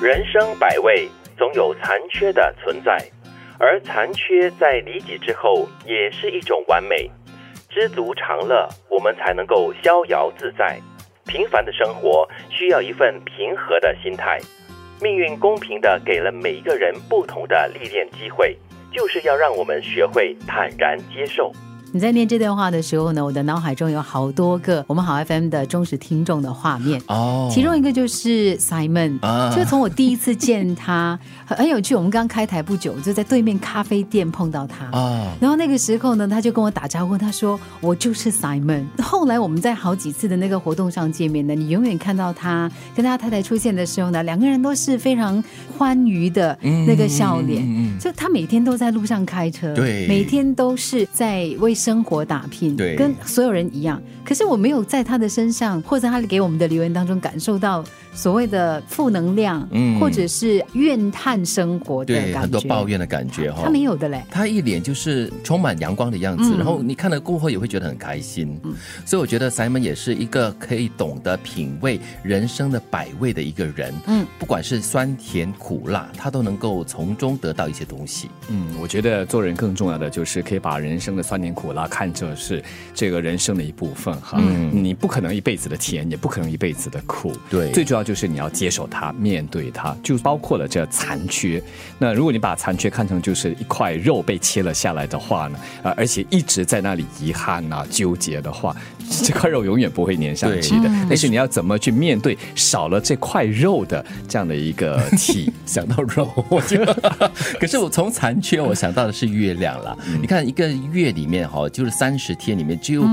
人生百味，总有残缺的存在，而残缺在理解之后，也是一种完美。知足常乐，我们才能够逍遥自在。平凡的生活需要一份平和的心态。命运公平的给了每一个人不同的历练机会，就是要让我们学会坦然接受。你在念这段话的时候呢，我的脑海中有好多个我们好 FM 的忠实听众的画面哦其中一个就是 Simon，、啊就从我第一次见他很很有趣，我们刚开台不久，就在对面咖啡店碰到他。啊，然后那个时候呢，他就跟我打招呼，他说我就是 Simon。后来我们在好几次的那个活动上见面呢，你永远看到他跟他太太出现的时候呢，两个人都是非常欢愉的那个笑脸。嗯嗯嗯就他每天都在路上开车，对每天都是在为生活打拼，对跟所有人一样。可是我没有在他的身上，或者他给我们的留言当中感受到所谓的负能量，嗯或者是怨叹生活的对，感觉，很多抱怨的感觉哈。他没有的嘞。他一脸就是充满阳光的样子，嗯然后你看了过后也会觉得很开心。所以我觉得 Simon 也是一个可以懂得品味人生的百味的一个人。嗯，不管是酸甜苦辣，他都能够从中得到一些东西。嗯，我觉得做人更重要的就是可以把人生的酸甜苦辣看作是这个人生的一部分哈。嗯你不可能一辈子的甜，也不可能一辈子的苦。对最主要就是你要接受它，面对它，就包括了这残缺。那如果你把残缺看成就是一块肉被切了下来的话呢，呃，而且一直在那里遗憾啊、纠结的话，这块肉永远不会粘上去的。但是你要怎么去面对少了这块肉的这样的一个体？想到肉，我就，可是我从残缺，我想到的是月亮了。你看一个月里面哈，就是三十天里面只有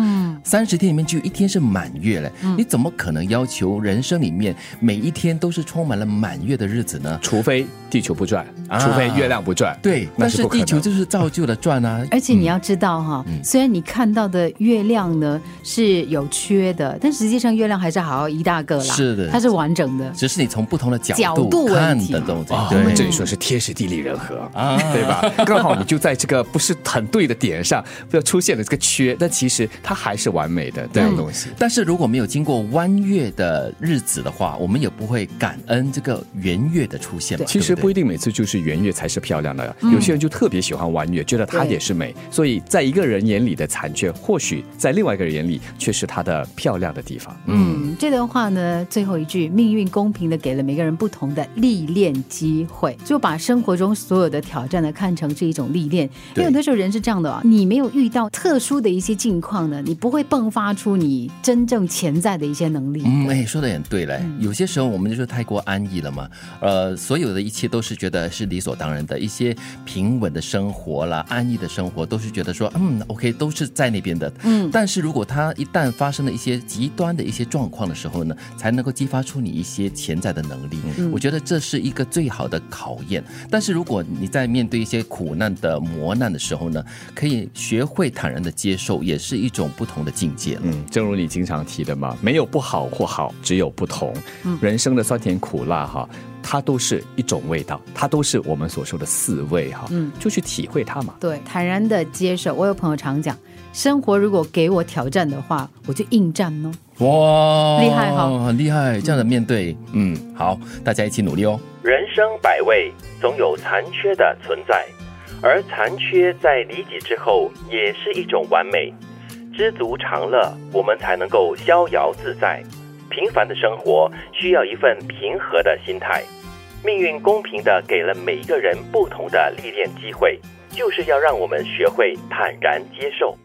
三十天里面只有一天是满月嘞，你怎么可能要求人生里面每一天都是充满了满月的日子呢？除非地球不转，啊除非月亮不转，对，但是地球就是照旧的转啊。而且你要知道哈，虽然你看到的月亮呢是有缺的，但实际上月亮还是好好一大个啦，是的它是完整的。只是你从不同的角角度看的东西，我们这里说是天时地利人和啊对吧？刚好你就在这个不是很对的点上，就出现了这个缺，但其实它还是完美的这样东西。但是如果没有经过弯月的日子的话，我们也不会感恩这个圆月的出现嘛。其实不一定每次就是圆月才是漂亮的，有些人就特别喜欢弯月，觉得它也是美。所以在一个人眼里的残缺，或许在另外一个人眼里却是它的漂亮的地方。嗯，这段话呢，最后一句，命运公平的给了每个人不同的历练机会，就把生活中所有的挑战呢看成是一种历练。因为有的时候人是这样的啊，你没有遇到特殊的一些境况呢，你不会迸发出你真正潜在的一些能力。嗯，哎，说的也对嘞。有些时候我们就是太过安逸了嘛，呃，所有的一切都是觉得是理所当然的，一些平稳的生活啦、安逸的生活，都是觉得说，嗯，OK，都是在那边的。嗯，但是如果它一旦发生了一些极端的一些状况的时候呢，才能够激发出你一些潜在的能力。我觉得这是一个最好的考验。但是如果你在面对一些苦难的磨难的时候呢，可以学会坦然的接受，也是一种不同的境界了。嗯，正如你经常提的嘛，没有不好或好，只有不同。人生的酸甜苦辣哈，它都是一种味道，它都是我们所说的四味哈。嗯，就去体会它嘛。对，坦然的接受。我有朋友常讲，生活如果给我挑战的话，我就应战哦。哇，厉害哈很厉害！这样的面对，嗯，好，大家一起努力哦。人生百味，总有残缺的存在，而残缺在理解之后，也是一种完美。知足常乐，我们才能够逍遥自在。平凡的生活需要一份平和的心态。命运公平的给了每一个人不同的历练机会，就是要让我们学会坦然接受。